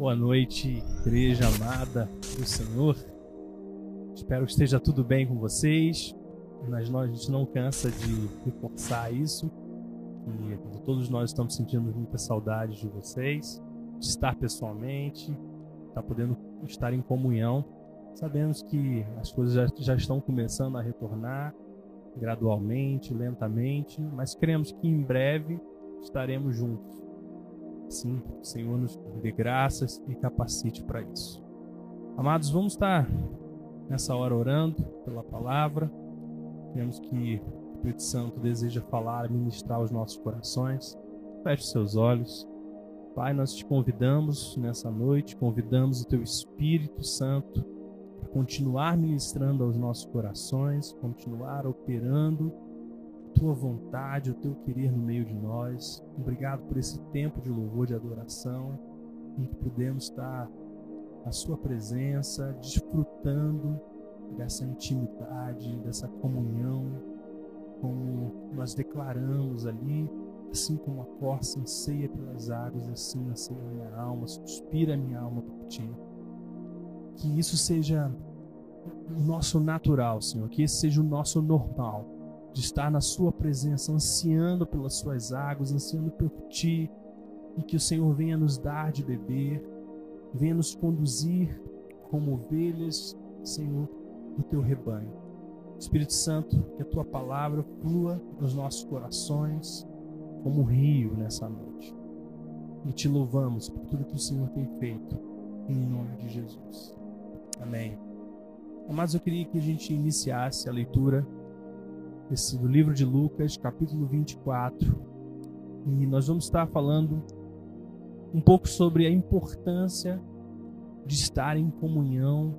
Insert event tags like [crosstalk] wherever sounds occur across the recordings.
Boa noite, igreja amada do Senhor. Espero que esteja tudo bem com vocês. Mas nós, a gente não cansa de reforçar isso. E todos nós estamos sentindo muita saudade de vocês, de estar pessoalmente, estar podendo estar em comunhão. Sabemos que as coisas já, já estão começando a retornar gradualmente, lentamente, mas cremos que em breve estaremos juntos Sim, o Senhor nos dê graças e capacite para isso. Amados, vamos estar nessa hora orando pela palavra. Vemos que o Espírito Santo deseja falar, ministrar os nossos corações. Feche seus olhos. Pai, nós te convidamos nessa noite, convidamos o teu Espírito Santo para continuar ministrando aos nossos corações, continuar operando tua vontade, o teu querer no meio de nós. Obrigado por esse tempo de louvor, de adoração, em que podemos estar na sua presença, desfrutando dessa intimidade, dessa comunhão, como nós declaramos ali, assim como a corça anseia pelas águas, assim anseia a minha alma, suspira a minha alma por ti. Que isso seja o nosso natural, Senhor, que esse seja o nosso normal de estar na Sua presença, ansiando pelas Suas águas, ansiando por Ti, e que o Senhor venha nos dar de beber, venha nos conduzir como ovelhas, Senhor, do Teu rebanho. Espírito Santo, que a Tua palavra flua nos nossos corações como um rio nessa noite. E te louvamos por tudo que o Senhor tem feito, em nome de Jesus. Amém. Mas eu queria que a gente iniciasse a leitura esse, do livro de Lucas, capítulo 24. E nós vamos estar falando um pouco sobre a importância de estar em comunhão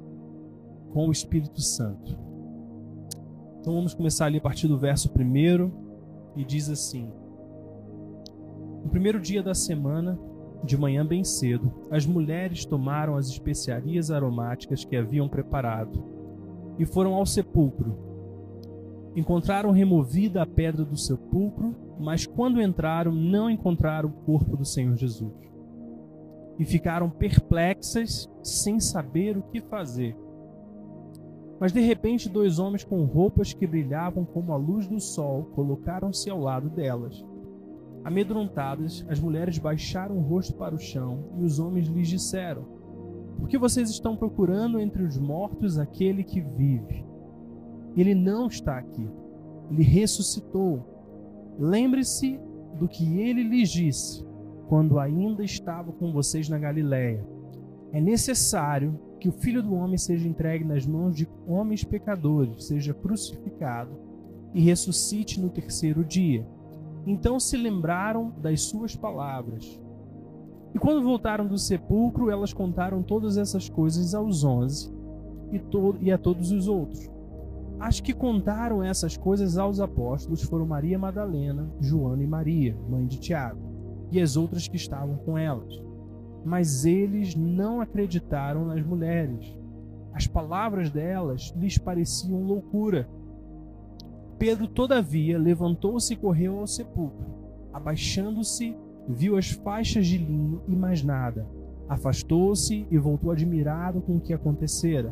com o Espírito Santo. Então vamos começar ali a partir do verso 1 e diz assim: No primeiro dia da semana, de manhã bem cedo, as mulheres tomaram as especiarias aromáticas que haviam preparado e foram ao sepulcro Encontraram removida a pedra do sepulcro, mas quando entraram, não encontraram o corpo do Senhor Jesus. E ficaram perplexas, sem saber o que fazer. Mas de repente, dois homens com roupas que brilhavam como a luz do sol colocaram-se ao lado delas. Amedrontadas, as mulheres baixaram o rosto para o chão e os homens lhes disseram: Por que vocês estão procurando entre os mortos aquele que vive? Ele não está aqui. Ele ressuscitou. Lembre-se do que ele lhes disse quando ainda estava com vocês na Galiléia. É necessário que o Filho do Homem seja entregue nas mãos de homens pecadores, seja crucificado e ressuscite no terceiro dia. Então se lembraram das suas palavras. E quando voltaram do sepulcro, elas contaram todas essas coisas aos onze e, e a todos os outros. As que contaram essas coisas aos apóstolos foram Maria Madalena, Joana e Maria, mãe de Tiago, e as outras que estavam com elas. Mas eles não acreditaram nas mulheres. As palavras delas lhes pareciam loucura. Pedro, todavia, levantou-se e correu ao sepulcro. Abaixando-se, viu as faixas de linho e mais nada. Afastou-se e voltou admirado com o que acontecera.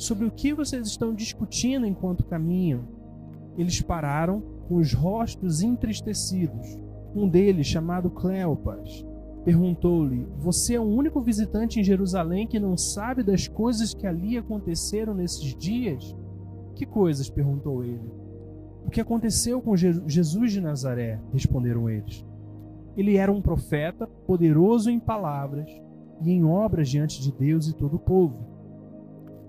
sobre o que vocês estão discutindo enquanto caminham. Eles pararam com os rostos entristecidos. Um deles, chamado Cleopas, perguntou-lhe: Você é o único visitante em Jerusalém que não sabe das coisas que ali aconteceram nesses dias? Que coisas? perguntou ele. O que aconteceu com Jesus de Nazaré? responderam eles. Ele era um profeta, poderoso em palavras e em obras diante de Deus e todo o povo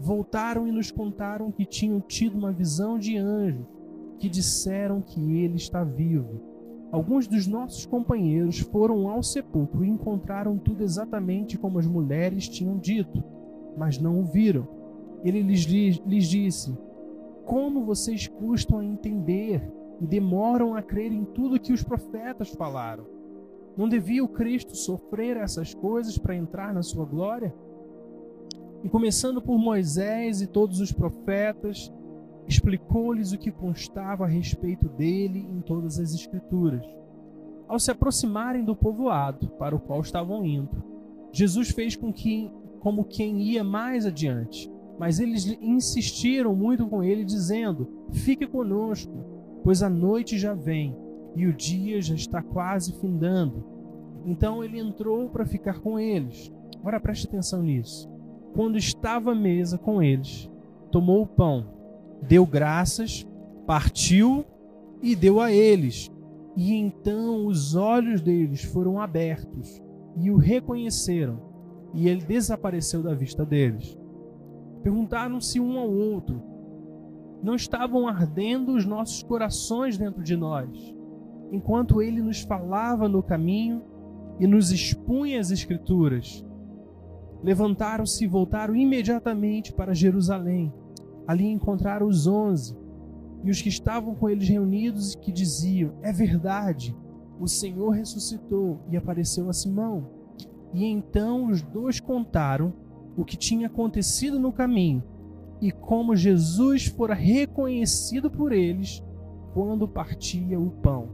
Voltaram e nos contaram que tinham tido uma visão de anjos que disseram que ele está vivo. Alguns dos nossos companheiros foram ao sepulcro e encontraram tudo exatamente como as mulheres tinham dito, mas não o viram. Ele lhes, lhes disse: Como vocês custam a entender e demoram a crer em tudo que os profetas falaram? Não devia o Cristo sofrer essas coisas para entrar na sua glória? E começando por Moisés e todos os profetas, explicou-lhes o que constava a respeito dele em todas as Escrituras. Ao se aproximarem do povoado para o qual estavam indo, Jesus fez com que, como quem ia mais adiante, mas eles insistiram muito com ele, dizendo: Fique conosco, pois a noite já vem e o dia já está quase findando. Então ele entrou para ficar com eles. Agora preste atenção nisso. Quando estava à mesa com eles, tomou o pão, deu graças, partiu e deu a eles. E então os olhos deles foram abertos e o reconheceram, e ele desapareceu da vista deles. Perguntaram-se um ao outro: Não estavam ardendo os nossos corações dentro de nós, enquanto ele nos falava no caminho e nos expunha as Escrituras? Levantaram-se e voltaram imediatamente para Jerusalém. Ali encontraram os onze e os que estavam com eles reunidos e que diziam: É verdade, o Senhor ressuscitou e apareceu a Simão. E então os dois contaram o que tinha acontecido no caminho e como Jesus fora reconhecido por eles quando partia o pão.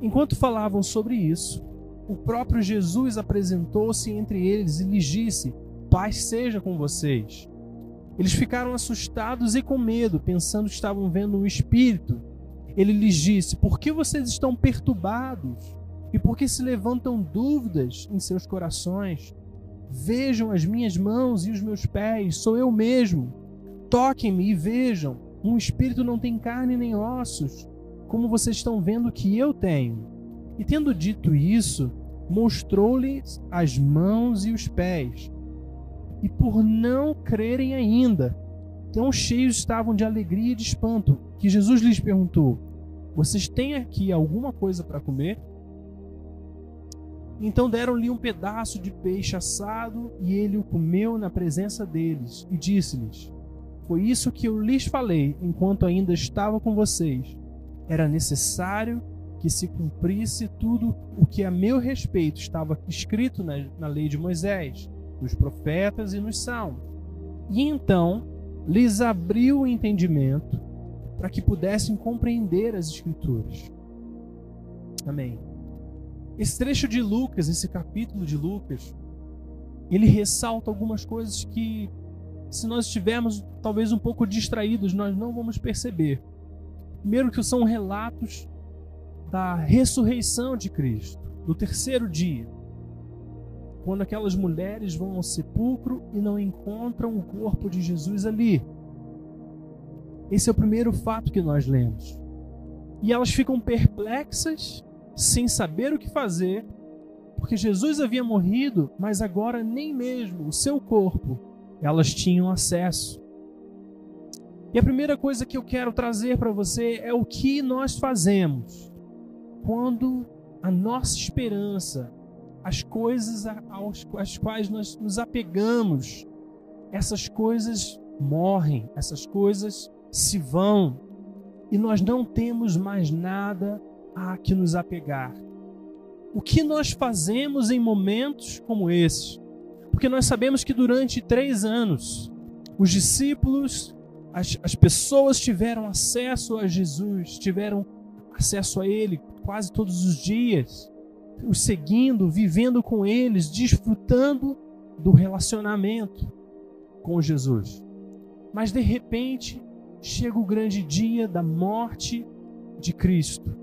Enquanto falavam sobre isso, o próprio Jesus apresentou-se entre eles e lhes disse: Paz seja com vocês. Eles ficaram assustados e com medo, pensando que estavam vendo um espírito. Ele lhes disse: Por que vocês estão perturbados? E por que se levantam dúvidas em seus corações? Vejam as minhas mãos e os meus pés, sou eu mesmo. Toquem-me e vejam. Um espírito não tem carne nem ossos, como vocês estão vendo que eu tenho. E tendo dito isso, mostrou-lhes as mãos e os pés e por não crerem ainda, tão cheios estavam de alegria e de espanto, que Jesus lhes perguntou: Vocês têm aqui alguma coisa para comer? Então deram-lhe um pedaço de peixe assado e ele o comeu na presença deles e disse-lhes: Foi isso que eu lhes falei enquanto ainda estava com vocês. Era necessário que se cumprisse tudo o que a meu respeito estava escrito na, na lei de Moisés nos profetas e nos salmos. E então lhes abriu o entendimento para que pudessem compreender as Escrituras. Amém. Esse trecho de Lucas, esse capítulo de Lucas, ele ressalta algumas coisas que, se nós estivermos talvez um pouco distraídos, nós não vamos perceber. Primeiro, que são relatos da ressurreição de Cristo, do terceiro dia quando aquelas mulheres vão ao sepulcro e não encontram o corpo de Jesus ali. Esse é o primeiro fato que nós lemos. E elas ficam perplexas, sem saber o que fazer, porque Jesus havia morrido, mas agora nem mesmo o seu corpo elas tinham acesso. E a primeira coisa que eu quero trazer para você é o que nós fazemos quando a nossa esperança as coisas às quais nós nos apegamos, essas coisas morrem, essas coisas se vão e nós não temos mais nada a que nos apegar. O que nós fazemos em momentos como esses? Porque nós sabemos que durante três anos os discípulos, as, as pessoas tiveram acesso a Jesus, tiveram acesso a Ele quase todos os dias os seguindo, vivendo com eles, desfrutando do relacionamento com Jesus. Mas de repente chega o grande dia da morte de Cristo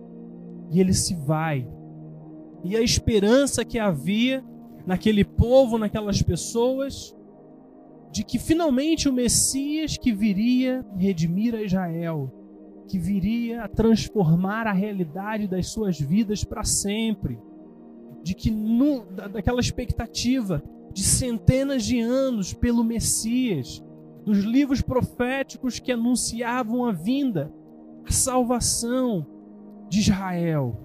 e ele se vai. E a esperança que havia naquele povo, naquelas pessoas, de que finalmente o Messias que viria redimir a Israel, que viria a transformar a realidade das suas vidas para sempre, de que daquela expectativa de centenas de anos pelo Messias, dos livros proféticos que anunciavam a vinda, a salvação de Israel.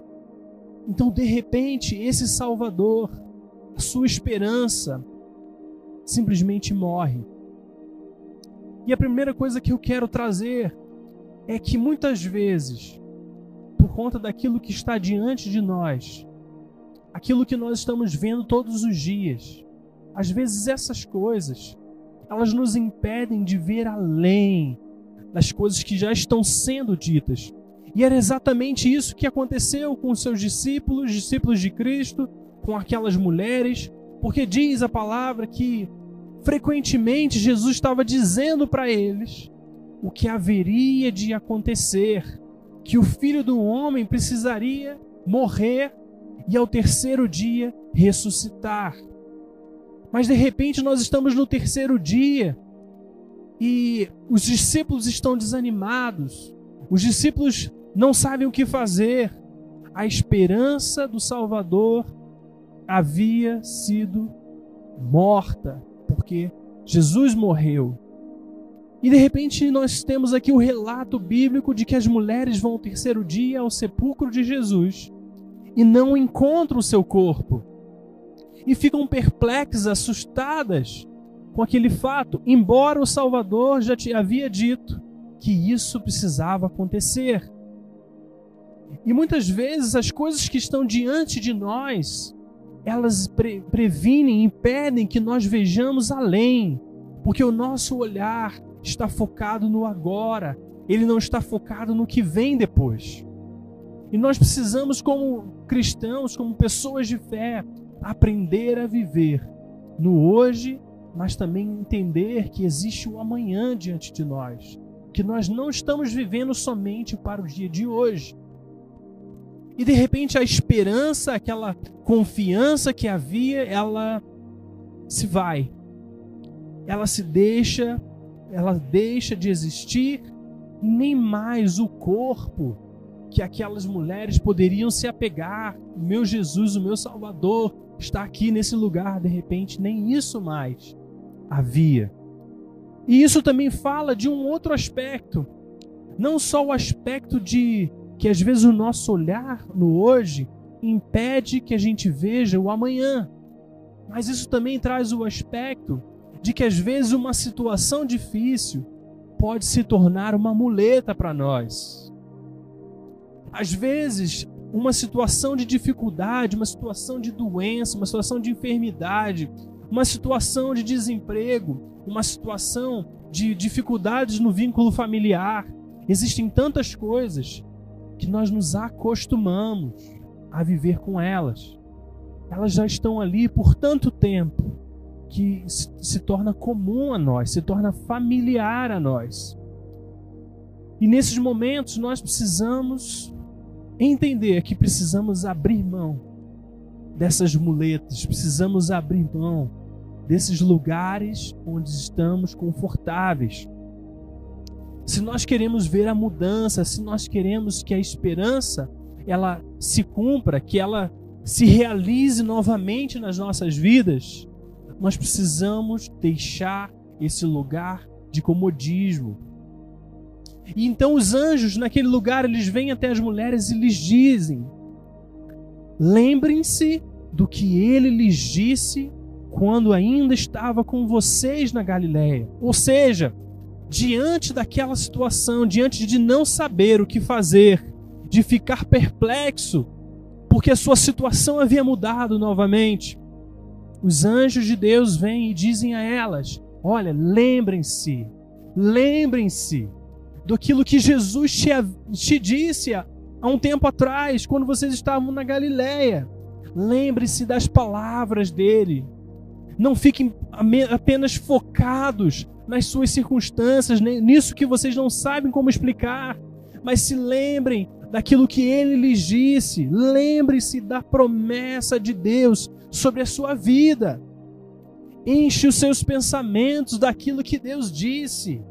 Então, de repente, esse Salvador, a sua esperança, simplesmente morre. E a primeira coisa que eu quero trazer é que muitas vezes, por conta daquilo que está diante de nós, aquilo que nós estamos vendo todos os dias, às vezes essas coisas, elas nos impedem de ver além das coisas que já estão sendo ditas. E era exatamente isso que aconteceu com os seus discípulos, discípulos de Cristo, com aquelas mulheres, porque diz a palavra que frequentemente Jesus estava dizendo para eles o que haveria de acontecer, que o filho do homem precisaria morrer e ao terceiro dia ressuscitar. Mas de repente nós estamos no terceiro dia e os discípulos estão desanimados, os discípulos não sabem o que fazer. A esperança do Salvador havia sido morta, porque Jesus morreu. E de repente nós temos aqui o relato bíblico de que as mulheres vão ao terceiro dia ao sepulcro de Jesus e não encontram o seu corpo e ficam perplexas, assustadas com aquele fato, embora o Salvador já te havia dito que isso precisava acontecer. E muitas vezes as coisas que estão diante de nós, elas pre previnem, impedem que nós vejamos além, porque o nosso olhar está focado no agora, ele não está focado no que vem depois. E nós precisamos, como cristãos, como pessoas de fé, aprender a viver no hoje, mas também entender que existe o amanhã diante de nós, que nós não estamos vivendo somente para o dia de hoje. E de repente a esperança, aquela confiança que havia, ela se vai. Ela se deixa, ela deixa de existir, nem mais o corpo que aquelas mulheres poderiam se apegar, meu Jesus, o meu Salvador, está aqui nesse lugar, de repente, nem isso mais havia. E isso também fala de um outro aspecto, não só o aspecto de que às vezes o nosso olhar no hoje impede que a gente veja o amanhã, mas isso também traz o aspecto de que às vezes uma situação difícil pode se tornar uma muleta para nós. Às vezes, uma situação de dificuldade, uma situação de doença, uma situação de enfermidade, uma situação de desemprego, uma situação de dificuldades no vínculo familiar. Existem tantas coisas que nós nos acostumamos a viver com elas. Elas já estão ali por tanto tempo que se, torna comum a nós, se torna familiar a nós. E nesses momentos nós precisamos entender que precisamos abrir mão dessas muletas, precisamos abrir mão desses lugares onde estamos confortáveis. Se nós queremos ver a mudança, se nós queremos que a esperança ela se cumpra, que ela se realize novamente nas nossas vidas, nós precisamos deixar esse lugar de comodismo, e então os anjos naquele lugar, eles vêm até as mulheres e lhes dizem: Lembrem-se do que ele lhes disse quando ainda estava com vocês na Galiléia. Ou seja, diante daquela situação, diante de não saber o que fazer, de ficar perplexo, porque a sua situação havia mudado novamente, os anjos de Deus vêm e dizem a elas: Olha, lembrem-se, lembrem-se daquilo que Jesus te, te disse há um tempo atrás, quando vocês estavam na Galiléia. Lembre-se das palavras dele. Não fiquem apenas focados nas suas circunstâncias, nisso que vocês não sabem como explicar, mas se lembrem daquilo que ele lhes disse. Lembre-se da promessa de Deus sobre a sua vida. Enche os seus pensamentos daquilo que Deus disse.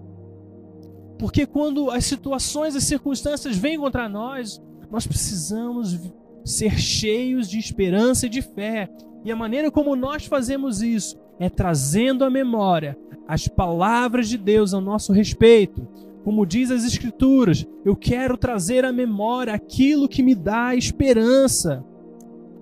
Porque quando as situações, as circunstâncias vêm contra nós, nós precisamos ser cheios de esperança e de fé. E a maneira como nós fazemos isso é trazendo à memória as palavras de Deus ao nosso respeito. Como diz as Escrituras, eu quero trazer à memória aquilo que me dá esperança.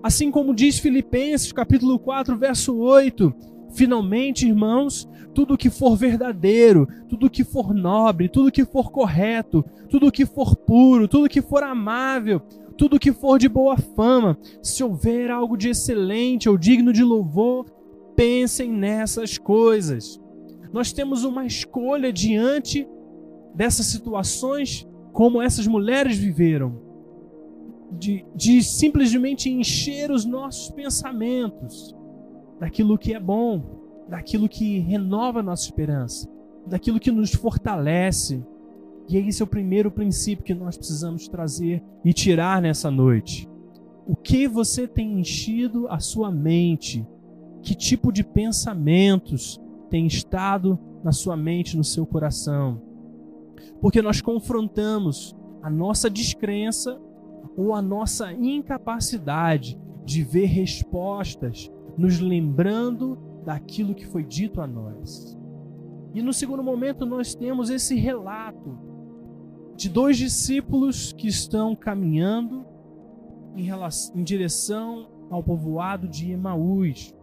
Assim como diz Filipenses capítulo 4, verso 8, finalmente, irmãos, tudo que for verdadeiro, tudo que for nobre, tudo que for correto, tudo que for puro, tudo que for amável, tudo que for de boa fama, se houver algo de excelente ou digno de louvor, pensem nessas coisas. Nós temos uma escolha diante dessas situações, como essas mulheres viveram, de, de simplesmente encher os nossos pensamentos daquilo que é bom, daquilo que renova a nossa esperança, daquilo que nos fortalece. E esse é o primeiro princípio que nós precisamos trazer e tirar nessa noite. O que você tem enchido a sua mente? Que tipo de pensamentos tem estado na sua mente, no seu coração? Porque nós confrontamos a nossa descrença ou a nossa incapacidade de ver respostas, nos lembrando daquilo que foi dito a nós. E no segundo momento, nós temos esse relato de dois discípulos que estão caminhando em, relação, em direção ao povoado de Emaús.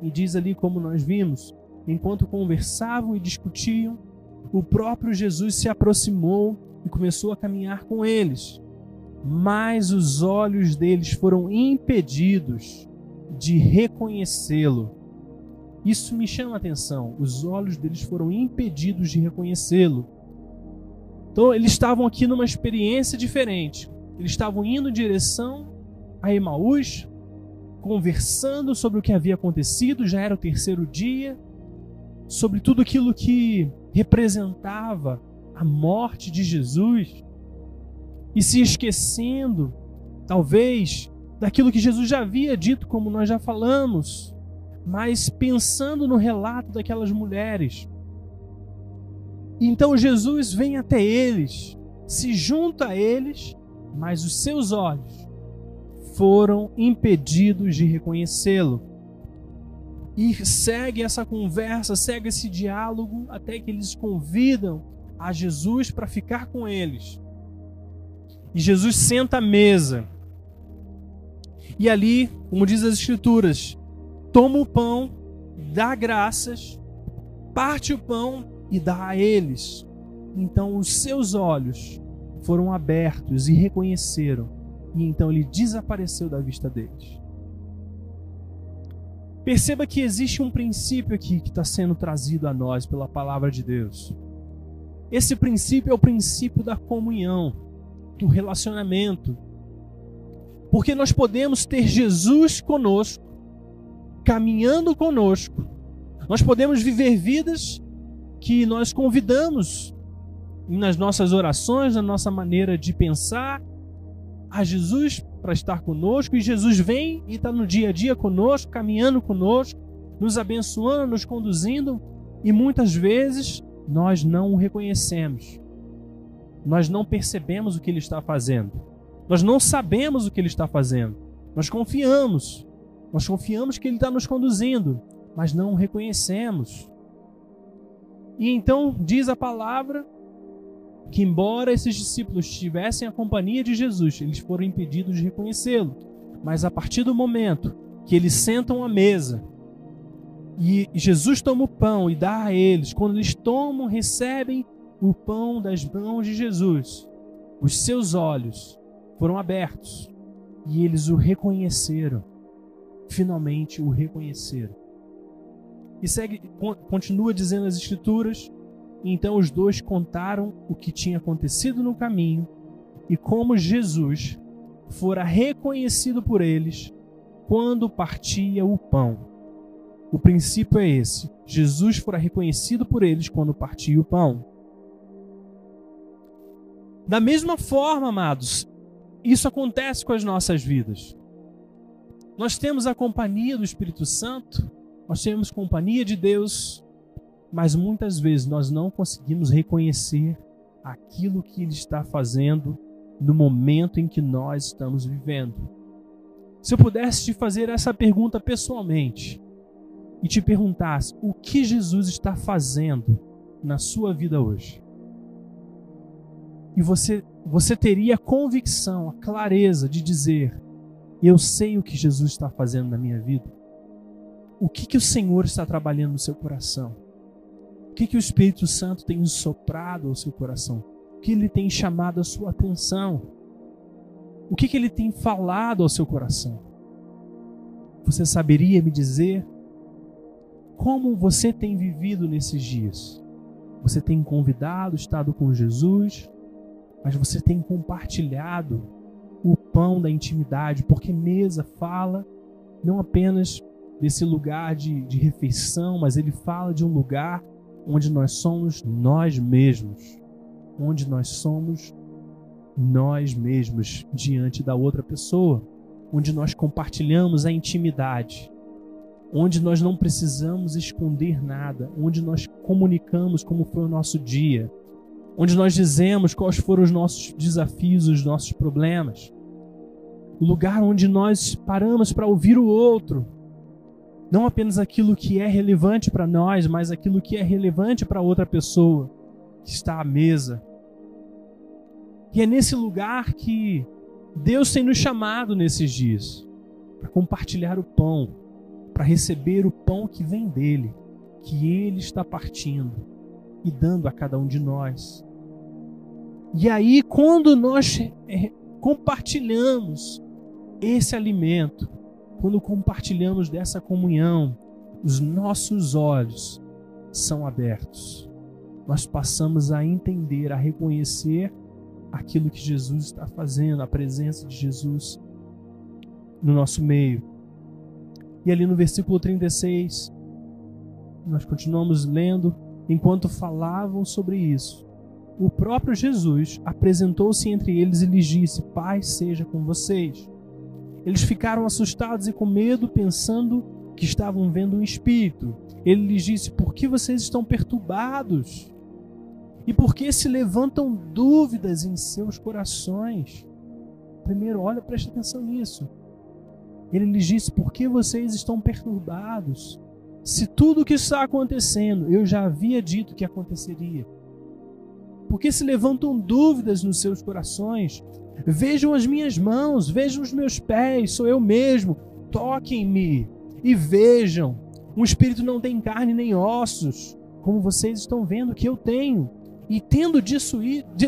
E diz ali como nós vimos, enquanto conversavam e discutiam, o próprio Jesus se aproximou e começou a caminhar com eles. Mas os olhos deles foram impedidos de reconhecê-lo. Isso me chama a atenção. Os olhos deles foram impedidos de reconhecê-lo. Então, eles estavam aqui numa experiência diferente. Eles estavam indo em direção a Emaús, conversando sobre o que havia acontecido, já era o terceiro dia, sobre tudo aquilo que representava a morte de Jesus, e se esquecendo, talvez, daquilo que Jesus já havia dito, como nós já falamos, mas pensando no relato daquelas mulheres. Então Jesus vem até eles, se junta a eles, mas os seus olhos foram impedidos de reconhecê-lo. E segue essa conversa, segue esse diálogo, até que eles convidam a Jesus para ficar com eles. E Jesus senta à mesa. E ali, como diz as Escrituras, toma o pão, dá graças, parte o pão e dá a eles. Então os seus olhos foram abertos e reconheceram e então ele desapareceu da vista deles. Perceba que existe um princípio aqui que está sendo trazido a nós pela palavra de Deus. Esse princípio é o princípio da comunhão, do relacionamento. Porque nós podemos ter Jesus conosco, caminhando conosco. Nós podemos viver vidas que nós convidamos nas nossas orações, na nossa maneira de pensar, a Jesus para estar conosco, e Jesus vem e está no dia a dia conosco, caminhando conosco, nos abençoando, nos conduzindo, e muitas vezes nós não o reconhecemos. Nós não percebemos o que ele está fazendo. Nós não sabemos o que ele está fazendo. Nós confiamos. Nós confiamos que ele está nos conduzindo, mas não o reconhecemos. E então diz a palavra que, embora esses discípulos tivessem a companhia de Jesus, eles foram impedidos de reconhecê-lo. Mas a partir do momento que eles sentam à mesa e Jesus toma o pão e dá a eles, quando eles tomam, recebem o pão das mãos de Jesus, os seus olhos foram abertos e eles o reconheceram. Finalmente o reconheceram. E segue, continua dizendo as Escrituras então os dois contaram o que tinha acontecido no caminho e como Jesus fora reconhecido por eles quando partia o pão. O princípio é esse: Jesus fora reconhecido por eles quando partia o pão. Da mesma forma, amados, isso acontece com as nossas vidas. Nós temos a companhia do Espírito Santo nós temos companhia de Deus, mas muitas vezes nós não conseguimos reconhecer aquilo que Ele está fazendo no momento em que nós estamos vivendo. Se eu pudesse te fazer essa pergunta pessoalmente e te perguntasse o que Jesus está fazendo na sua vida hoje, e você, você teria a convicção, a clareza de dizer: Eu sei o que Jesus está fazendo na minha vida. O que, que o Senhor está trabalhando no seu coração? O que, que o Espírito Santo tem soprado ao seu coração? O que ele tem chamado a sua atenção? O que, que ele tem falado ao seu coração? Você saberia me dizer como você tem vivido nesses dias? Você tem convidado, estado com Jesus? Mas você tem compartilhado o pão da intimidade, porque mesa fala não apenas desse lugar de, de refeição, mas ele fala de um lugar onde nós somos nós mesmos, onde nós somos nós mesmos diante da outra pessoa, onde nós compartilhamos a intimidade, onde nós não precisamos esconder nada, onde nós comunicamos como foi o nosso dia, onde nós dizemos quais foram os nossos desafios, os nossos problemas. O lugar onde nós paramos para ouvir o outro. Não apenas aquilo que é relevante para nós, mas aquilo que é relevante para outra pessoa que está à mesa. E é nesse lugar que Deus tem nos chamado nesses dias para compartilhar o pão, para receber o pão que vem dele, que ele está partindo e dando a cada um de nós. E aí, quando nós é, compartilhamos esse alimento, quando compartilhamos dessa comunhão, os nossos olhos são abertos. Nós passamos a entender, a reconhecer aquilo que Jesus está fazendo, a presença de Jesus no nosso meio. E ali no versículo 36, nós continuamos lendo Enquanto falavam sobre isso, o próprio Jesus apresentou-se entre eles e lhes disse: Paz seja com vocês. Eles ficaram assustados e com medo, pensando que estavam vendo um espírito. Ele lhes disse: Por que vocês estão perturbados? E por que se levantam dúvidas em seus corações? Primeiro, olha, preste atenção nisso. Ele lhes disse: Por que vocês estão perturbados? Se tudo o que está acontecendo eu já havia dito que aconteceria? Porque se levantam dúvidas nos seus corações? Vejam as minhas mãos, vejam os meus pés, sou eu mesmo. Toquem-me e vejam. Um espírito não tem carne nem ossos, como vocês estão vendo que eu tenho. E tendo, disso,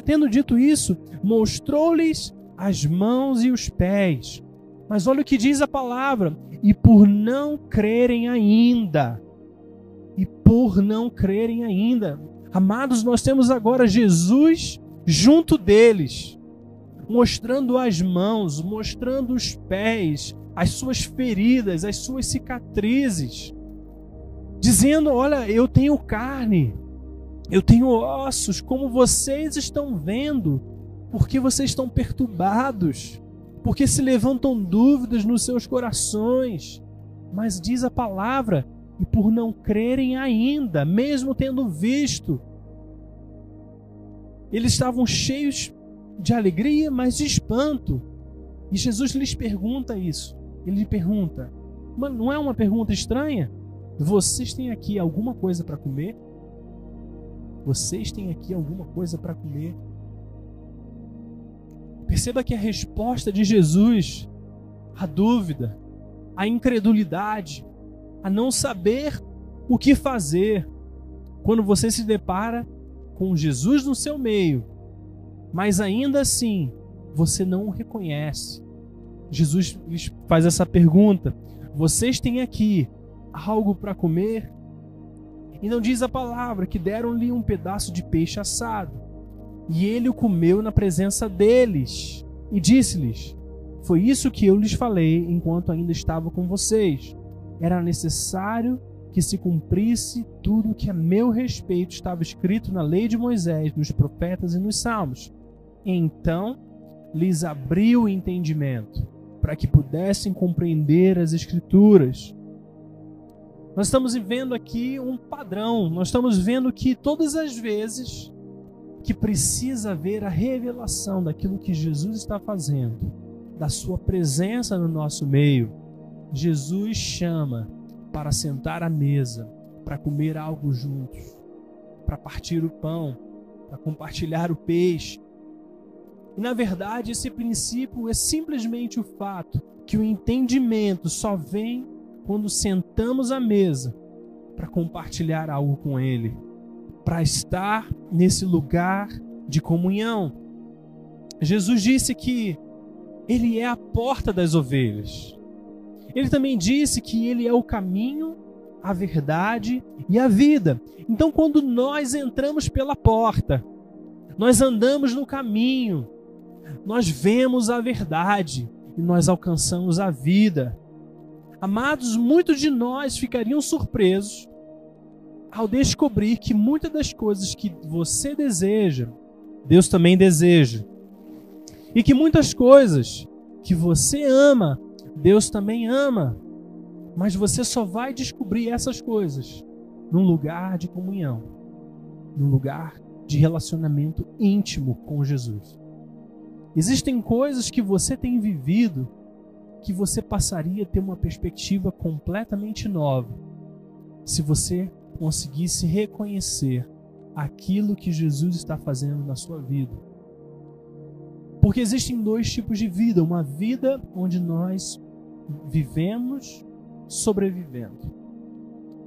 tendo dito isso, mostrou-lhes as mãos e os pés. Mas olha o que diz a palavra: e por não crerem ainda. E por não crerem ainda. Amados, nós temos agora Jesus junto deles, mostrando as mãos, mostrando os pés, as suas feridas, as suas cicatrizes, dizendo: Olha, eu tenho carne, eu tenho ossos, como vocês estão vendo, porque vocês estão perturbados porque se levantam dúvidas nos seus corações. Mas diz a palavra, e por não crerem ainda, mesmo tendo visto, eles estavam cheios de alegria, mas de espanto. E Jesus lhes pergunta isso. Ele lhe pergunta: Mas não é uma pergunta estranha? Vocês têm aqui alguma coisa para comer? Vocês têm aqui alguma coisa para comer? Perceba que a resposta de Jesus à dúvida, à incredulidade, a não saber o que fazer, quando você se depara com Jesus no seu meio, mas ainda assim você não o reconhece. Jesus faz essa pergunta: Vocês têm aqui algo para comer? E não diz a palavra que deram-lhe um pedaço de peixe assado. E ele o comeu na presença deles e disse-lhes: Foi isso que eu lhes falei enquanto ainda estava com vocês. Era necessário que se cumprisse tudo o que a meu respeito estava escrito na lei de Moisés, nos profetas e nos salmos. Então lhes abriu o entendimento, para que pudessem compreender as Escrituras. Nós estamos vendo aqui um padrão, nós estamos vendo que todas as vezes que precisa haver a revelação daquilo que Jesus está fazendo, da sua presença no nosso meio, Jesus chama para sentar à mesa, para comer algo juntos, para partir o pão, para compartilhar o peixe. E na verdade, esse princípio é simplesmente o fato que o entendimento só vem quando sentamos à mesa para compartilhar algo com Ele, para estar nesse lugar de comunhão. Jesus disse que Ele é a porta das ovelhas. Ele também disse que Ele é o caminho, a verdade e a vida. Então, quando nós entramos pela porta, nós andamos no caminho, nós vemos a verdade e nós alcançamos a vida. Amados, muitos de nós ficariam surpresos ao descobrir que muitas das coisas que você deseja, Deus também deseja. E que muitas coisas que você ama, Deus também ama. Mas você só vai descobrir essas coisas num lugar de comunhão, num lugar de relacionamento íntimo com Jesus. Existem coisas que você tem vivido que você passaria a ter uma perspectiva completamente nova se você conseguisse reconhecer aquilo que Jesus está fazendo na sua vida. Porque existem dois tipos de vida: uma vida onde nós vivemos sobrevivendo,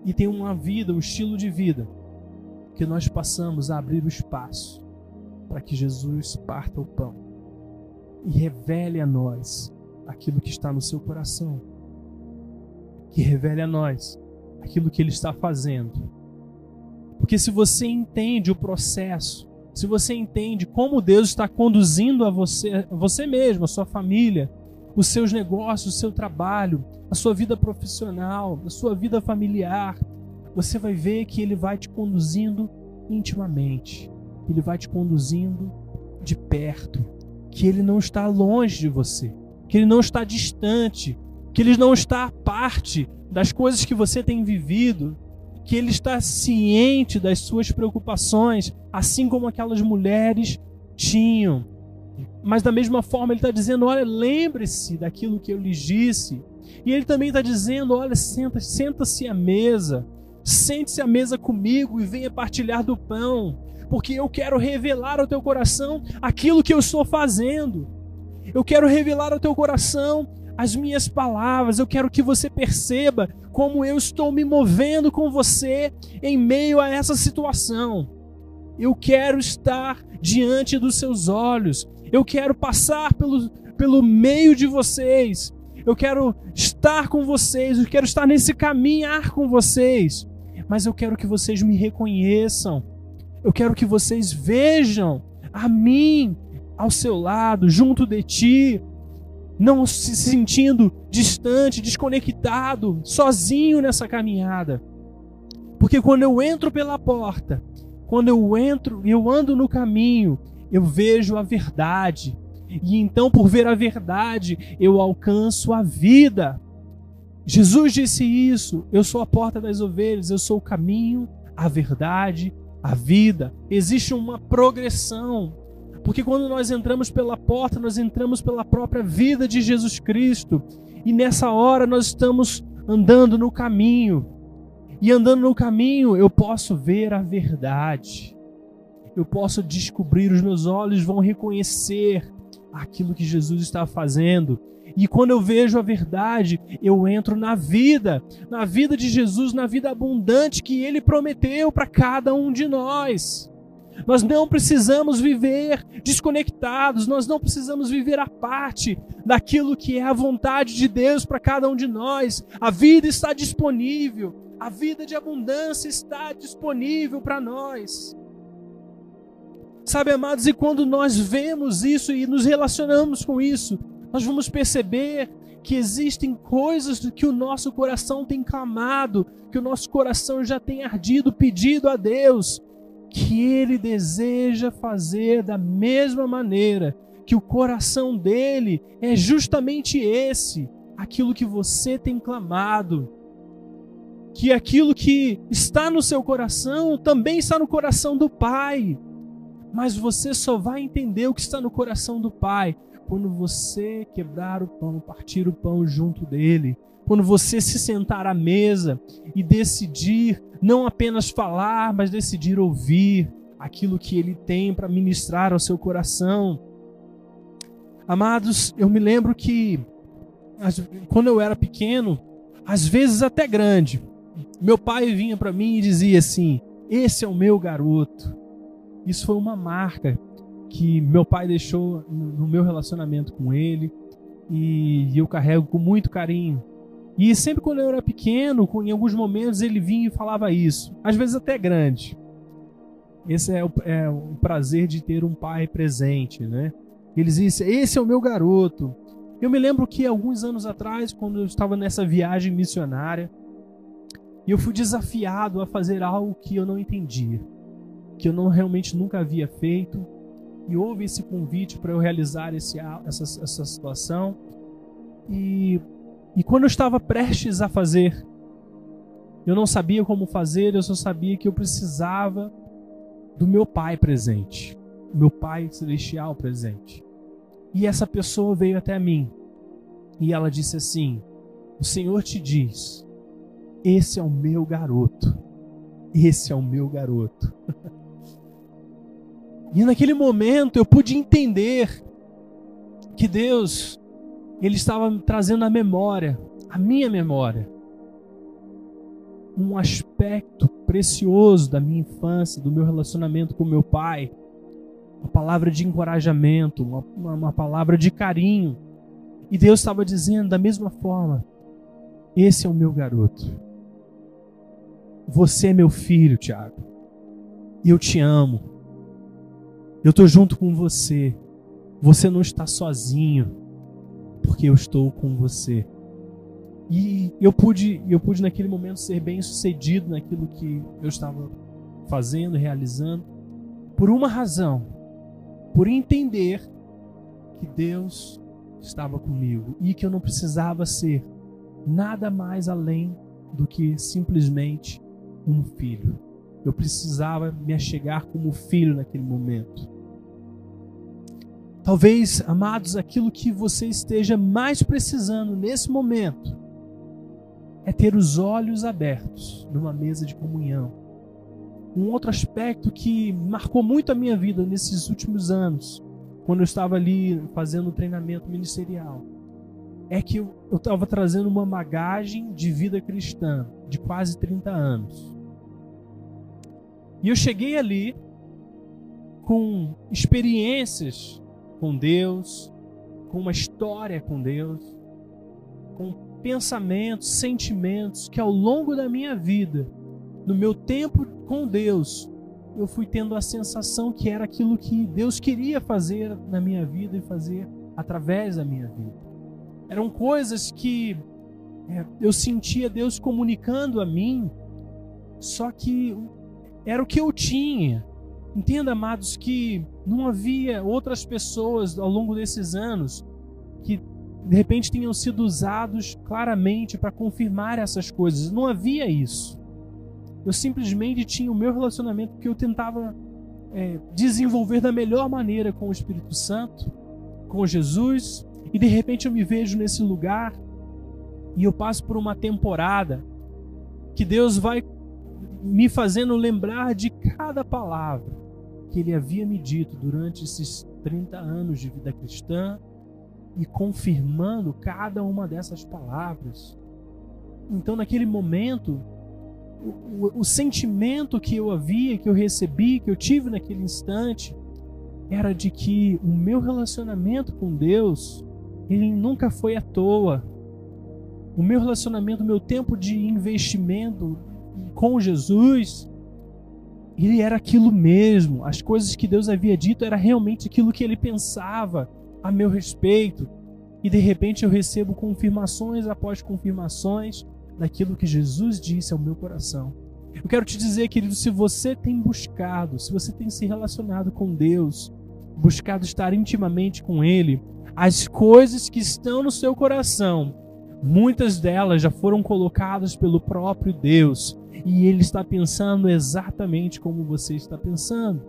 e tem uma vida, um estilo de vida que nós passamos a abrir o espaço para que Jesus parta o pão e revele a nós aquilo que está no seu coração. Que revele a nós aquilo que ele está fazendo. Porque se você entende o processo, se você entende como Deus está conduzindo a você, a você mesmo, a sua família, os seus negócios, o seu trabalho, a sua vida profissional, a sua vida familiar, você vai ver que ele vai te conduzindo intimamente. Ele vai te conduzindo de perto, que ele não está longe de você que ele não está distante, que ele não está à parte das coisas que você tem vivido, que ele está ciente das suas preocupações, assim como aquelas mulheres tinham. Mas da mesma forma ele está dizendo: olha, lembre-se daquilo que eu lhes disse. E ele também está dizendo: olha, senta, senta-se à mesa, sente-se à mesa comigo e venha partilhar do pão, porque eu quero revelar ao teu coração aquilo que eu estou fazendo. Eu quero revelar ao teu coração as minhas palavras. Eu quero que você perceba como eu estou me movendo com você em meio a essa situação. Eu quero estar diante dos seus olhos. Eu quero passar pelo, pelo meio de vocês. Eu quero estar com vocês. Eu quero estar nesse caminhar com vocês. Mas eu quero que vocês me reconheçam. Eu quero que vocês vejam a mim ao seu lado, junto de ti, não se sentindo distante, desconectado, sozinho nessa caminhada. Porque quando eu entro pela porta, quando eu entro eu ando no caminho, eu vejo a verdade. E então, por ver a verdade, eu alcanço a vida. Jesus disse isso: Eu sou a porta das ovelhas, eu sou o caminho, a verdade, a vida. Existe uma progressão. Porque quando nós entramos pela porta, nós entramos pela própria vida de Jesus Cristo. E nessa hora nós estamos andando no caminho. E andando no caminho, eu posso ver a verdade. Eu posso descobrir, os meus olhos vão reconhecer aquilo que Jesus está fazendo. E quando eu vejo a verdade, eu entro na vida, na vida de Jesus, na vida abundante que ele prometeu para cada um de nós. Nós não precisamos viver desconectados, nós não precisamos viver a parte daquilo que é a vontade de Deus para cada um de nós. A vida está disponível, a vida de abundância está disponível para nós. Sabe, amados, e quando nós vemos isso e nos relacionamos com isso, nós vamos perceber que existem coisas que o nosso coração tem clamado, que o nosso coração já tem ardido, pedido a Deus, que ele deseja fazer da mesma maneira, que o coração dele é justamente esse, aquilo que você tem clamado. que aquilo que está no seu coração também está no coração do Pai. Mas você só vai entender o que está no coração do Pai quando você quebrar o pão, partir o pão junto dele, quando você se sentar à mesa e decidir não apenas falar, mas decidir ouvir aquilo que ele tem para ministrar ao seu coração. Amados, eu me lembro que quando eu era pequeno, às vezes até grande, meu pai vinha para mim e dizia assim: Esse é o meu garoto. Isso foi uma marca que meu pai deixou no meu relacionamento com ele e eu carrego com muito carinho. E sempre quando eu era pequeno, em alguns momentos ele vinha e falava isso, às vezes até grande. Esse é o, é o prazer de ter um pai presente, né? Eles dizem: Esse é o meu garoto. Eu me lembro que alguns anos atrás, quando eu estava nessa viagem missionária, eu fui desafiado a fazer algo que eu não entendia, que eu não realmente nunca havia feito, e houve esse convite para eu realizar esse, essa, essa situação. E, e quando eu estava prestes a fazer, eu não sabia como fazer, eu só sabia que eu precisava do meu pai presente, meu pai celestial presente. E essa pessoa veio até mim e ela disse assim: O Senhor te diz, esse é o meu garoto, esse é o meu garoto. [laughs] E naquele momento eu pude entender que Deus ele estava trazendo à memória, a minha memória, um aspecto precioso da minha infância, do meu relacionamento com meu pai, uma palavra de encorajamento, uma, uma, palavra de carinho. E Deus estava dizendo da mesma forma: esse é o meu garoto. Você é meu filho, Tiago. E eu te amo. Eu estou junto com você. Você não está sozinho, porque eu estou com você. E eu pude, eu pude naquele momento ser bem sucedido naquilo que eu estava fazendo, realizando, por uma razão, por entender que Deus estava comigo e que eu não precisava ser nada mais além do que simplesmente um filho. Eu precisava me achegar como filho naquele momento. Talvez, amados, aquilo que você esteja mais precisando nesse momento é ter os olhos abertos numa mesa de comunhão. Um outro aspecto que marcou muito a minha vida nesses últimos anos, quando eu estava ali fazendo treinamento ministerial, é que eu estava trazendo uma bagagem de vida cristã de quase 30 anos. E eu cheguei ali com experiências com Deus, com uma história com Deus, com pensamentos, sentimentos que ao longo da minha vida, no meu tempo com Deus, eu fui tendo a sensação que era aquilo que Deus queria fazer na minha vida e fazer através da minha vida. Eram coisas que é, eu sentia Deus comunicando a mim, só que era o que eu tinha. Entenda, amados, que não havia outras pessoas ao longo desses anos que de repente tenham sido usados claramente para confirmar essas coisas. Não havia isso. Eu simplesmente tinha o meu relacionamento que eu tentava é, desenvolver da melhor maneira com o Espírito Santo, com Jesus, e de repente eu me vejo nesse lugar e eu passo por uma temporada que Deus vai me fazendo lembrar de cada palavra que ele havia me dito durante esses 30 anos de vida cristã e confirmando cada uma dessas palavras. Então, naquele momento, o, o, o, sentimento que eu havia, que eu recebi, que eu tive naquele instante, era de que o meu relacionamento com Deus, ele nunca foi à toa. O meu relacionamento, o meu tempo de investimento com Jesus, ele era aquilo mesmo. As coisas que Deus havia dito era realmente aquilo que ele pensava a meu respeito. E de repente eu recebo confirmações após confirmações daquilo que Jesus disse ao meu coração. Eu quero te dizer, querido, se você tem buscado, se você tem se relacionado com Deus, buscado estar intimamente com Ele, as coisas que estão no seu coração Muitas delas já foram colocadas pelo próprio Deus e Ele está pensando exatamente como você está pensando.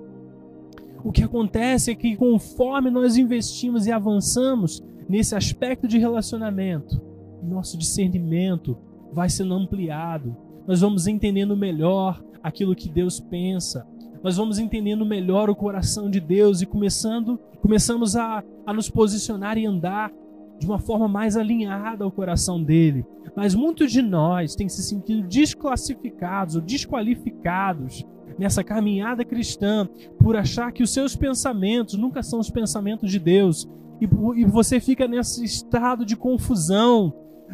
O que acontece é que conforme nós investimos e avançamos nesse aspecto de relacionamento, nosso discernimento vai sendo ampliado. Nós vamos entendendo melhor aquilo que Deus pensa. Nós vamos entendendo melhor o coração de Deus e começando, começamos a, a nos posicionar e andar de uma forma mais alinhada ao coração dele. Mas muitos de nós têm se sentido desclassificados ou desqualificados nessa caminhada cristã por achar que os seus pensamentos nunca são os pensamentos de Deus. E, e você fica nesse estado de confusão,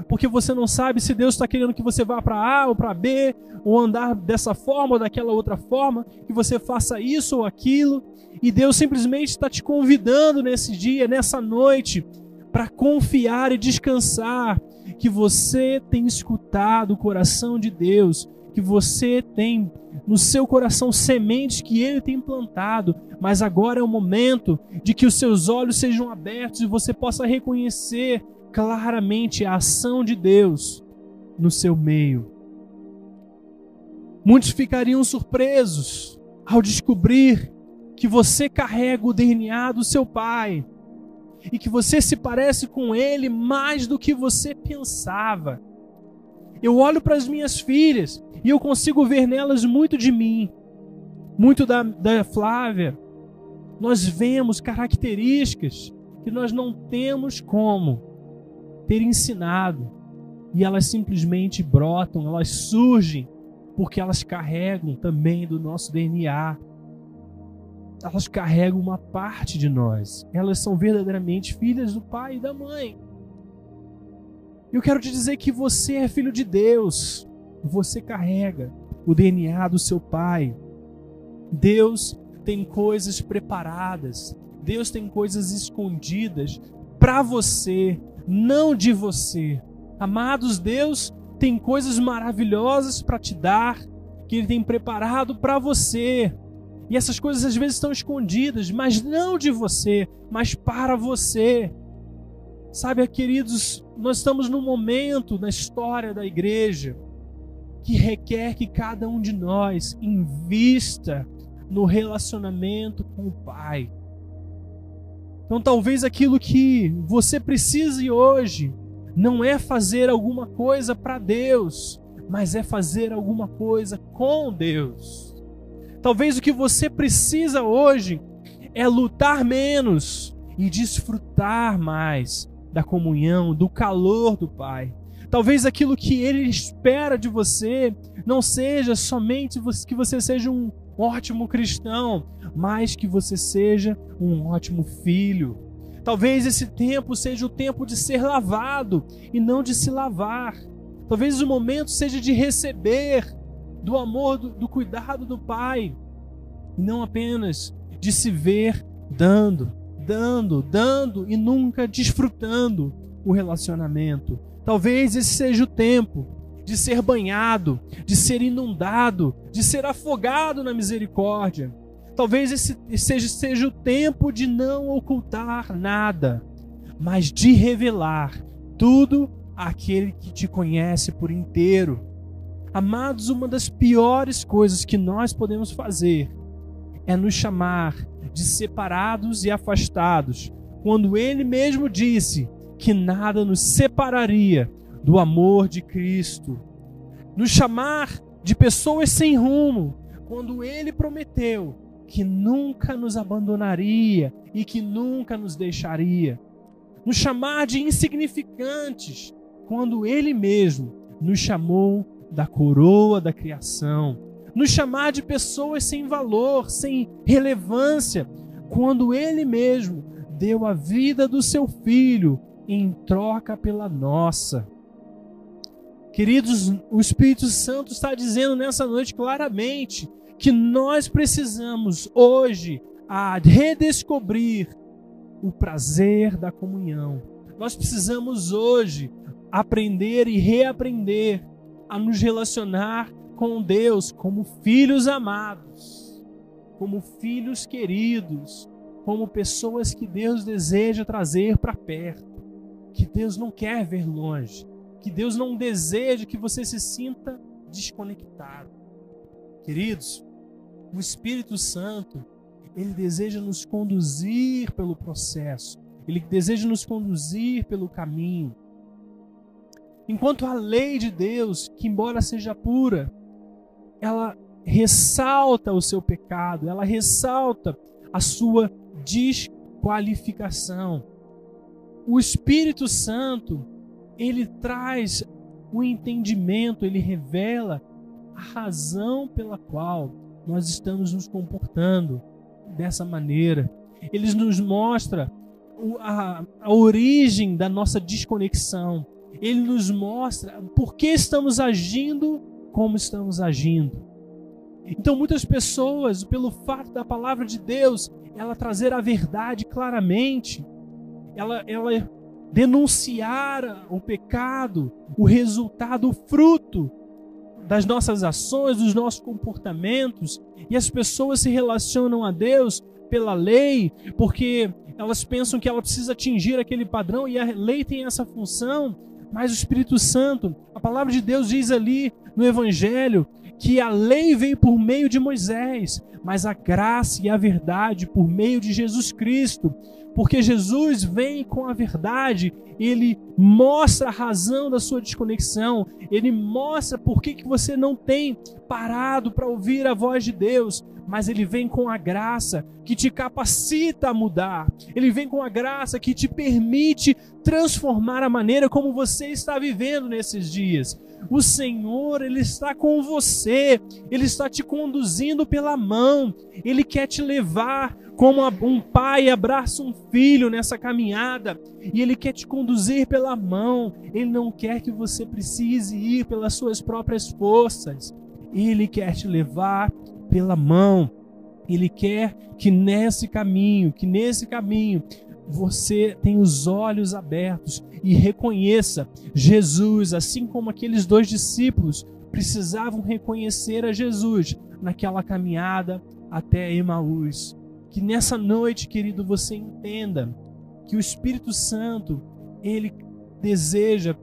porque você não sabe se Deus está querendo que você vá para A ou para B, ou andar dessa forma ou daquela outra forma, que você faça isso ou aquilo. E Deus simplesmente está te convidando nesse dia, nessa noite, para confiar e descansar que você tem escutado o coração de Deus, que você tem no seu coração sementes que ele tem plantado, mas agora é o momento de que os seus olhos sejam abertos e você possa reconhecer claramente a ação de Deus no seu meio. Muitos ficariam surpresos ao descobrir que você carrega o DNA do seu pai e que você se parece com ele mais do que você pensava. Eu olho para as minhas filhas e eu consigo ver nelas muito de mim, muito da, da Flávia. Nós vemos características que nós não temos como ter ensinado e elas simplesmente brotam, elas surgem porque elas carregam também do nosso DNA elas carregam uma parte de nós. Elas são verdadeiramente filhas do pai e da mãe. Eu quero te dizer que você é filho de Deus. Você carrega o DNA do seu pai. Deus tem coisas preparadas. Deus tem coisas escondidas para você, não de você. Amados, Deus tem coisas maravilhosas para te dar, que Ele tem preparado para você. E essas coisas às vezes estão escondidas, mas não de você, mas para você. Sabe, queridos, nós estamos num momento na história da igreja que requer que cada um de nós invista no relacionamento com o Pai. Então, talvez aquilo que você precise hoje não é fazer alguma coisa para Deus, mas é fazer alguma coisa com Deus. Talvez o que você precisa hoje é lutar menos e desfrutar mais da comunhão, do calor do Pai. Talvez aquilo que Ele espera de você não seja somente que você seja um ótimo cristão, mas que você seja um ótimo filho. Talvez esse tempo seja o tempo de ser lavado e não de se lavar. Talvez o momento seja de receber do amor, do, do cuidado do Pai, e não apenas de se ver dando, dando, dando e nunca desfrutando o relacionamento. Talvez esse seja o tempo de ser banhado, de ser inundado, de ser afogado na misericórdia. Talvez esse seja, seja o tempo de não ocultar nada, mas de revelar tudo àquele que te conhece por inteiro. Amados, uma das piores coisas que nós podemos fazer é nos chamar de separados e afastados, quando ele mesmo disse que nada nos separaria do amor de Cristo. Nos chamar de pessoas sem rumo, quando ele prometeu que nunca nos abandonaria e que nunca nos deixaria. Nos chamar de insignificantes, quando ele mesmo nos chamou da coroa da criação nos chamar de pessoas sem valor, sem relevância, quando Ele mesmo deu a vida do seu filho em troca pela nossa. Queridos, o Espírito Santo está dizendo nessa noite claramente que nós precisamos hoje a redescobrir o prazer da comunhão. Nós precisamos hoje aprender e reaprender a nos relacionar com Deus como filhos amados, como filhos queridos, como pessoas que Deus deseja trazer para perto, que Deus não quer ver longe, que Deus não deseja que você se sinta desconectado. Queridos, o Espírito Santo, ele deseja nos conduzir pelo processo, ele deseja nos conduzir pelo caminho. Enquanto a lei de Deus, que embora seja pura, ela ressalta o seu pecado, ela ressalta a sua desqualificação. O Espírito Santo, ele traz o entendimento, ele revela a razão pela qual nós estamos nos comportando dessa maneira. Ele nos mostra a, a origem da nossa desconexão. Ele nos mostra por que estamos agindo como estamos agindo. Então, muitas pessoas, pelo fato da palavra de Deus, ela trazer a verdade claramente, ela, ela denunciar o pecado, o resultado, o fruto das nossas ações, dos nossos comportamentos, e as pessoas se relacionam a Deus pela lei, porque elas pensam que ela precisa atingir aquele padrão e a lei tem essa função, mas o Espírito Santo, a palavra de Deus diz ali no Evangelho que a lei veio por meio de Moisés, mas a graça e a verdade por meio de Jesus Cristo. Porque Jesus vem com a verdade, ele mostra a razão da sua desconexão, ele mostra por que, que você não tem parado para ouvir a voz de Deus, mas ele vem com a graça que te capacita a mudar, ele vem com a graça que te permite transformar a maneira como você está vivendo nesses dias. O Senhor, Ele está com você, Ele está te conduzindo pela mão, Ele quer te levar como um pai abraça um filho nessa caminhada e Ele quer te conduzir pela mão, Ele não quer que você precise ir pelas suas próprias forças, Ele quer te levar pela mão. Ele quer que nesse caminho, que nesse caminho você tenha os olhos abertos e reconheça Jesus, assim como aqueles dois discípulos precisavam reconhecer a Jesus naquela caminhada até Emaús. Que nessa noite, querido, você entenda que o Espírito Santo, ele deseja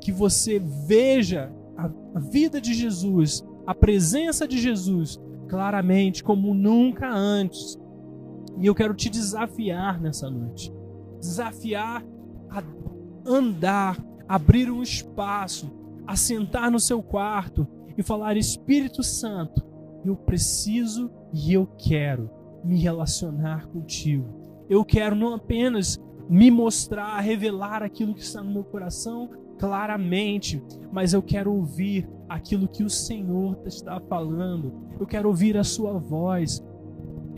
que você veja a vida de Jesus, a presença de Jesus claramente como nunca antes. E eu quero te desafiar nessa noite. Desafiar a andar, abrir um espaço, a sentar no seu quarto e falar: Espírito Santo, eu preciso e eu quero me relacionar contigo. Eu quero não apenas me mostrar, revelar aquilo que está no meu coração claramente, mas eu quero ouvir aquilo que o Senhor está falando. Eu quero ouvir a sua voz.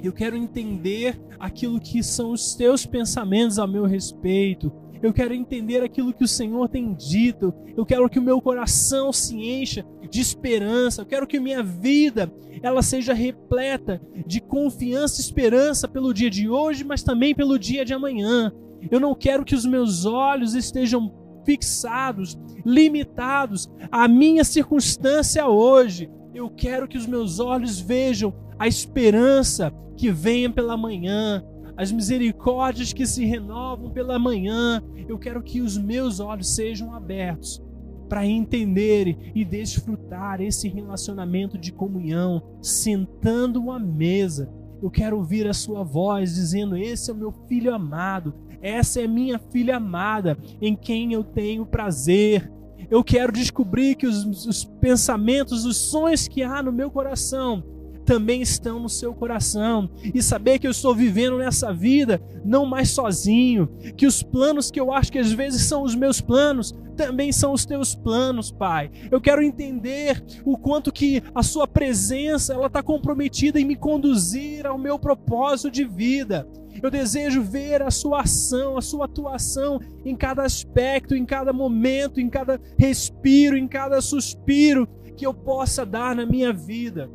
Eu quero entender aquilo que são os teus pensamentos a meu respeito. Eu quero entender aquilo que o Senhor tem dito. Eu quero que o meu coração se encha de esperança. Eu quero que minha vida ela seja repleta de confiança e esperança pelo dia de hoje, mas também pelo dia de amanhã. Eu não quero que os meus olhos estejam fixados, limitados à minha circunstância hoje. Eu quero que os meus olhos vejam a esperança que venha pela manhã, as misericórdias que se renovam pela manhã. Eu quero que os meus olhos sejam abertos para entender e desfrutar esse relacionamento de comunhão, sentando à mesa. Eu quero ouvir a sua voz dizendo: Esse é o meu filho amado, essa é minha filha amada, em quem eu tenho prazer. Eu quero descobrir que os, os pensamentos, os sonhos que há no meu coração também estão no seu coração e saber que eu estou vivendo nessa vida não mais sozinho, que os planos que eu acho que às vezes são os meus planos também são os teus planos, Pai. Eu quero entender o quanto que a sua presença ela está comprometida em me conduzir ao meu propósito de vida. Eu desejo ver a sua ação, a sua atuação em cada aspecto, em cada momento, em cada respiro, em cada suspiro que eu possa dar na minha vida.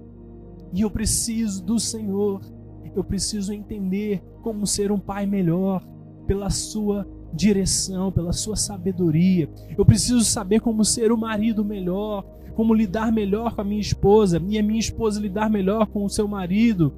E eu preciso do Senhor. Eu preciso entender como ser um pai melhor pela sua direção, pela sua sabedoria. Eu preciso saber como ser o marido melhor, como lidar melhor com a minha esposa e a minha esposa lidar melhor com o seu marido.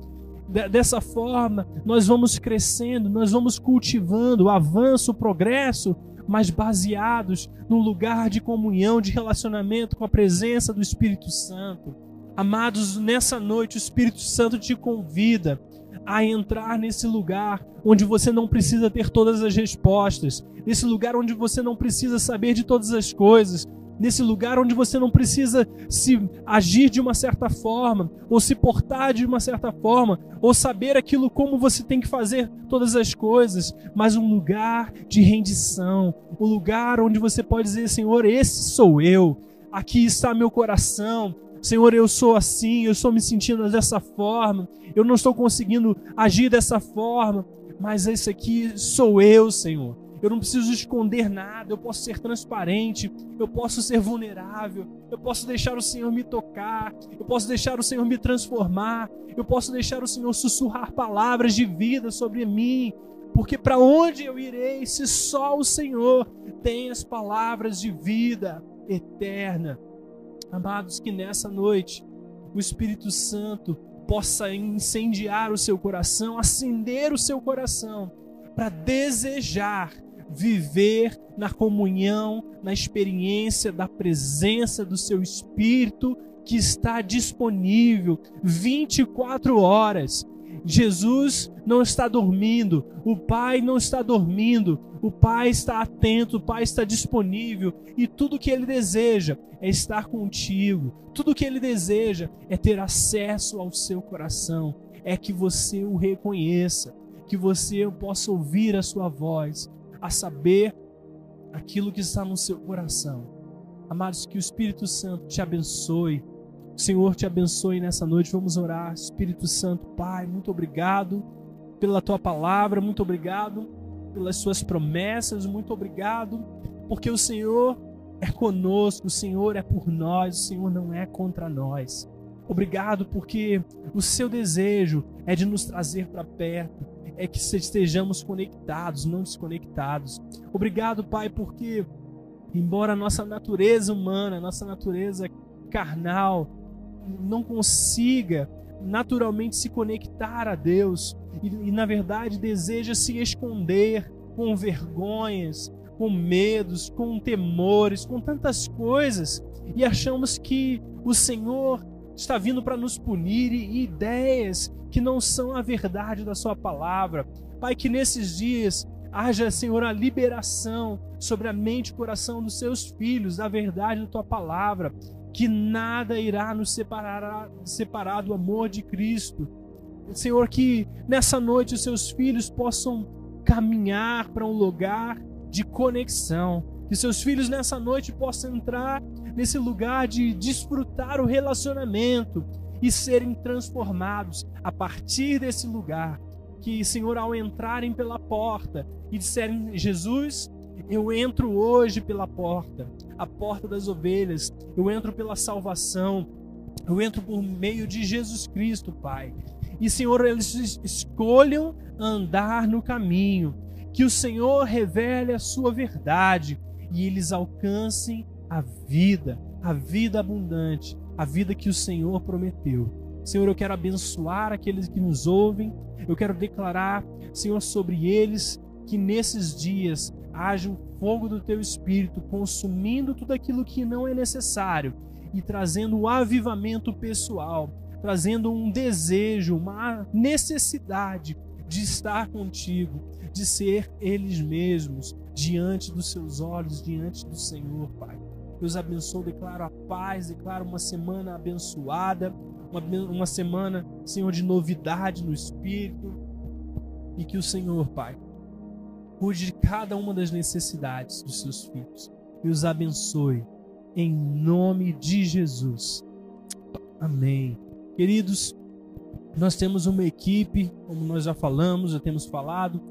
Dessa forma, nós vamos crescendo, nós vamos cultivando o avanço, o progresso, mas baseados num lugar de comunhão, de relacionamento com a presença do Espírito Santo. Amados, nessa noite o Espírito Santo te convida a entrar nesse lugar onde você não precisa ter todas as respostas, nesse lugar onde você não precisa saber de todas as coisas, nesse lugar onde você não precisa se agir de uma certa forma, ou se portar de uma certa forma, ou saber aquilo como você tem que fazer todas as coisas, mas um lugar de rendição, um lugar onde você pode dizer, Senhor, esse sou eu, aqui está meu coração, Senhor, eu sou assim, eu estou me sentindo dessa forma, eu não estou conseguindo agir dessa forma, mas esse aqui sou eu, Senhor. Eu não preciso esconder nada, eu posso ser transparente, eu posso ser vulnerável, eu posso deixar o Senhor me tocar, eu posso deixar o Senhor me transformar, eu posso deixar o Senhor sussurrar palavras de vida sobre mim, porque para onde eu irei se só o Senhor tem as palavras de vida eterna? Amados, que nessa noite o Espírito Santo possa incendiar o seu coração, acender o seu coração, para desejar viver na comunhão, na experiência da presença do seu Espírito que está disponível 24 horas. Jesus não está dormindo, o Pai não está dormindo, o Pai está atento, o Pai está disponível e tudo que ele deseja é estar contigo. Tudo que ele deseja é ter acesso ao seu coração, é que você o reconheça, que você possa ouvir a sua voz, a saber aquilo que está no seu coração. Amados, que o Espírito Santo te abençoe. O Senhor te abençoe nessa noite. Vamos orar. Espírito Santo, Pai, muito obrigado pela tua palavra, muito obrigado pelas suas promessas, muito obrigado porque o Senhor é conosco, o Senhor é por nós, o Senhor não é contra nós. Obrigado porque o seu desejo é de nos trazer para perto, é que estejamos conectados, não desconectados. Obrigado, Pai, porque embora a nossa natureza humana, a nossa natureza carnal não consiga naturalmente se conectar a Deus. E, e na verdade deseja se esconder com vergonhas, com medos, com temores, com tantas coisas. E achamos que o Senhor está vindo para nos punir e ideias que não são a verdade da Sua palavra. Pai, que nesses dias haja, Senhor, a liberação sobre a mente e coração dos seus filhos, da verdade da Tua palavra, que nada irá nos separar, separar do amor de Cristo. Senhor, que nessa noite os seus filhos possam caminhar para um lugar de conexão. Que seus filhos nessa noite possam entrar nesse lugar de desfrutar o relacionamento e serem transformados a partir desse lugar. Que, Senhor, ao entrarem pela porta e disserem: Jesus, eu entro hoje pela porta, a porta das ovelhas, eu entro pela salvação, eu entro por meio de Jesus Cristo, Pai. E, Senhor, eles escolham andar no caminho, que o Senhor revele a sua verdade e eles alcancem a vida, a vida abundante, a vida que o Senhor prometeu. Senhor, eu quero abençoar aqueles que nos ouvem, eu quero declarar, Senhor, sobre eles que nesses dias haja um fogo do teu espírito consumindo tudo aquilo que não é necessário e trazendo um avivamento pessoal, trazendo um desejo, uma necessidade de estar contigo, de ser eles mesmos diante dos seus olhos, diante do Senhor, Pai. Deus abençoe, declaro a paz, declaro uma semana abençoada, uma, uma semana, Senhor, de novidade no Espírito. E que o Senhor, Pai, cuide de cada uma das necessidades dos seus filhos e os abençoe, em nome de Jesus. Amém. Queridos, nós temos uma equipe, como nós já falamos, já temos falado,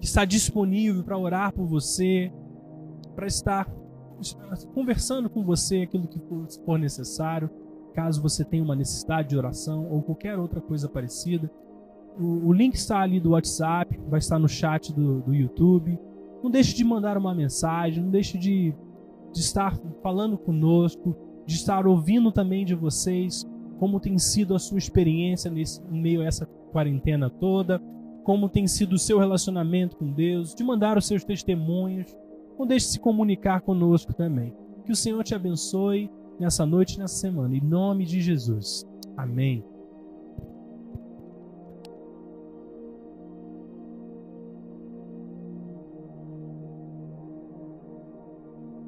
que está disponível para orar por você, para estar conversando com você aquilo que for necessário, caso você tenha uma necessidade de oração ou qualquer outra coisa parecida. O, link está ali do WhatsApp, vai estar no chat do, do YouTube. Não deixe de mandar uma mensagem, não deixe de, de estar falando conosco, de estar ouvindo também de vocês como tem sido a sua experiência nesse em meio a essa quarentena toda, como tem sido o seu relacionamento com Deus, de mandar os seus testemunhos. não deixe de se comunicar conosco também. Que o Senhor te abençoe nessa noite, nessa semana. Em nome de Jesus. Amém.